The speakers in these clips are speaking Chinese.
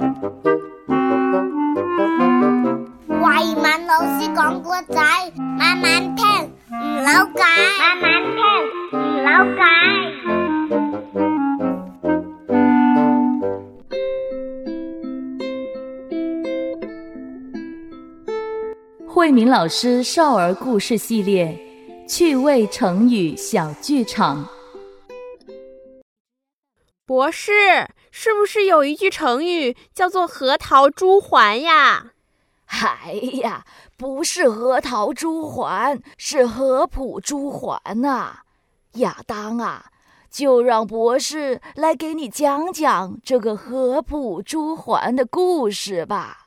慧敏老师讲故仔，慢慢听，唔扭計，慢慢听，唔扭計。慧敏老师少儿故事系列趣味成语小剧场。博士，是不是有一句成语叫做“核桃珠环”呀？哎呀，不是核桃珠环，是合浦珠环呐、亚当啊，就让博士来给你讲讲这个合浦珠环的故事吧。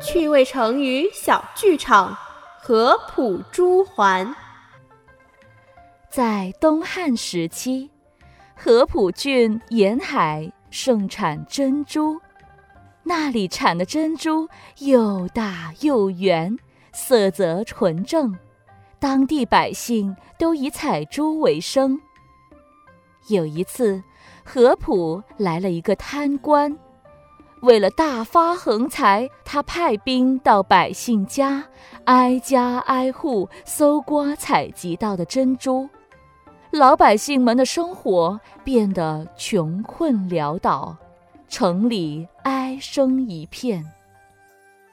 趣味成语小剧场，合浦珠环。在东汉时期，合浦郡沿海盛产珍珠，那里产的珍珠又大又圆，色泽纯正，当地百姓都以采珠为生。有一次，合浦来了一个贪官。为了大发横财，他派兵到百姓家，挨家挨户搜刮采集到的珍珠，老百姓们的生活变得穷困潦倒，城里哀声一片。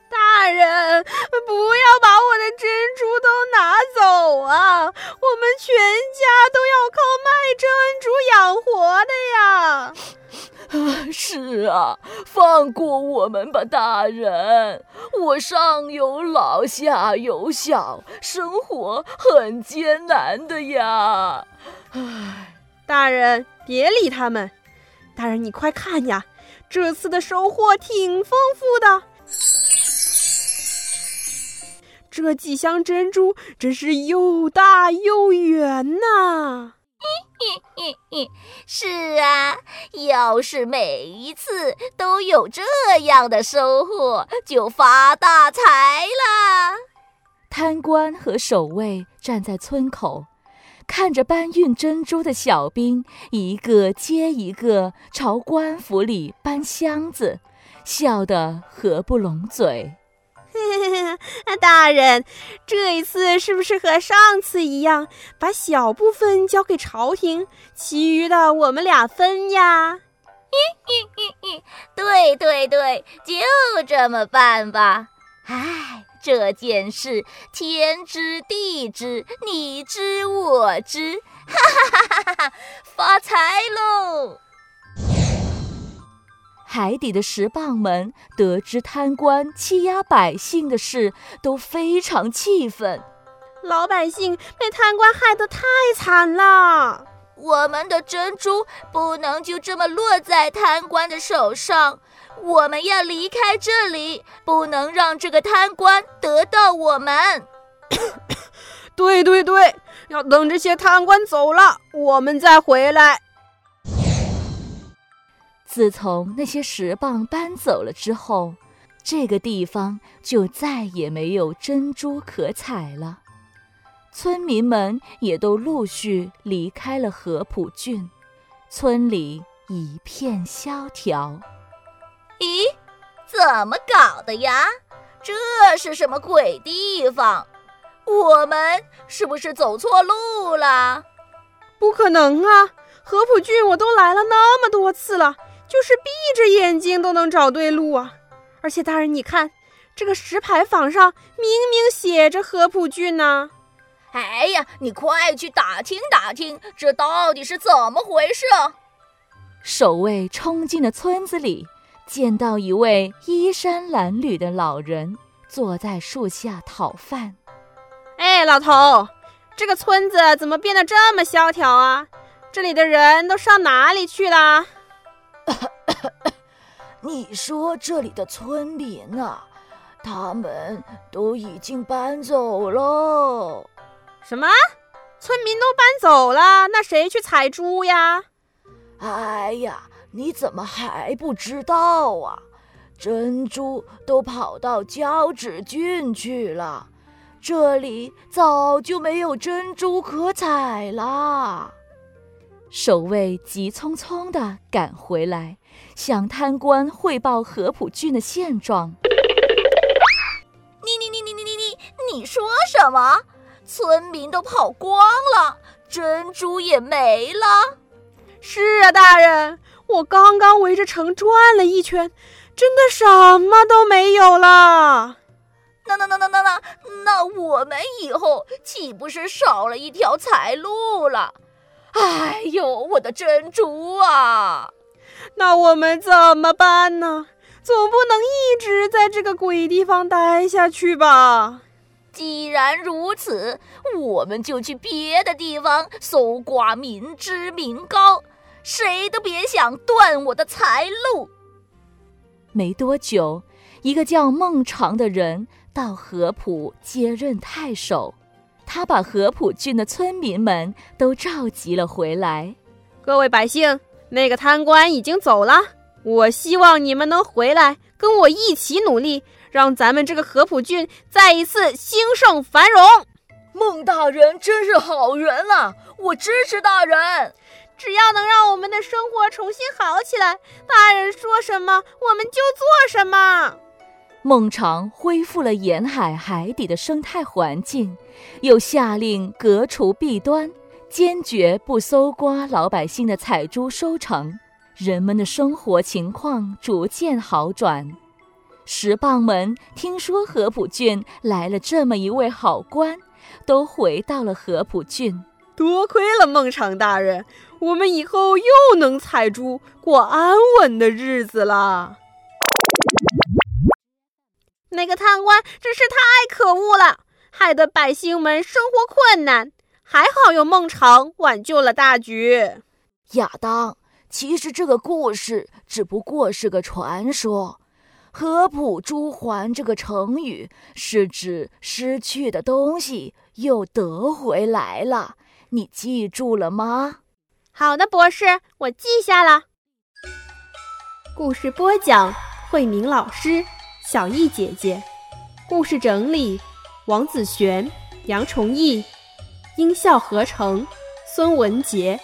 大人，不要把我的珍珠都拿走啊！我们全家都要靠卖珍珠养活的呀！啊是啊，放过我们吧，大人！我上有老，下有小，生活很艰难的呀。唉，大人别理他们。大人，你快看呀，这次的收获挺丰富的。这几箱珍珠真是又大又圆呐、嘿嘿嘿是啊，要是每一次都有这样的收获，就发大财啦！贪官和守卫站在村口，看着搬运珍珠的小兵一个接一个朝官府里搬箱子，笑得合不拢嘴。大人，这一次是不是和上次一样，把小部分交给朝廷，其余的我们俩分呀？对对对，就这么办吧。唉，这件事天知地知，你知我知，哈哈哈哈哈！发财喽！海底的石蚌们得知贪官欺压百姓的事，都非常气愤。老百姓被贪官害得太惨了。我们的珍珠不能就这么落在贪官的手上，我们要离开这里，不能让这个贪官得到我们。对对对，要等这些贪官走了，我们再回来。自从那些石蚌搬走了之后，这个地方就再也没有珍珠可采了。村民们也都陆续离开了河浦郡，村里一片萧条。咦，怎么搞的呀？这是什么鬼地方？我们是不是走错路了？不可能啊！河浦郡我都来了那么多次了，就是闭着眼睛都能找对路啊！而且大人，你看这个石牌坊上明明写着合浦郡呢、哎呀，你快去打听打听，这到底是怎么回事？守卫冲进了村子里，见到一位衣衫褴褛的老人坐在树下讨饭。哎，老头，这个村子怎么变得这么萧条啊？这里的人都上哪里去了？你说这里的村民啊，他们都已经搬走喽。什么？村民都搬走了？那谁去采珠呀？哎呀，你怎么还不知道啊？珍珠都跑到交趾郡去了，这里早就没有珍珠可采啦。守卫急匆匆地赶回来，向贪官汇报何普俊的现状。你你你你你你你你说什么？村民都跑光了，珍珠也没了。是啊，大人，我刚刚围着城转了一圈，真的什么都没有了。那那那那那那那我们以后岂不是少了一条财路了？哎呦，我的珍珠啊！那我们怎么办呢？总不能一直在这个鬼地方待下去吧？既然如此，我们就去别的地方搜刮民脂民膏，谁都别想断我的财路。没多久，一个叫孟尝的人到合浦接任太守，他把合浦郡的村民们都召集了回来。各位百姓，那个贪官已经走了，我希望你们能回来跟我一起努力。让咱们这个合浦郡再一次兴盛繁荣。孟大人真是好人啊！我支持大人。只要能让我们的生活重新好起来，大人说什么我们就做什么。孟尝恢复了沿海海底的生态环境，又下令革除弊端，坚决不搜刮老百姓的采珠收成，人们的生活情况逐渐好转。石棒们听说合浦郡来了这么一位好官，都回到了合浦郡。多亏了孟尝大人，我们以后又能采珠过安稳的日子了。那个贪官真是太可恶了，害得百姓们生活困难。还好有孟尝挽救了大局。亚当，其实这个故事只不过是个传说。合浦珠还这个成语是指失去的东西又得回来了，你记住了吗？好的，博士，我记下了。故事播讲：慧明老师、小艺姐姐。故事整理：王子璇、杨崇义。音效合成：孙文杰。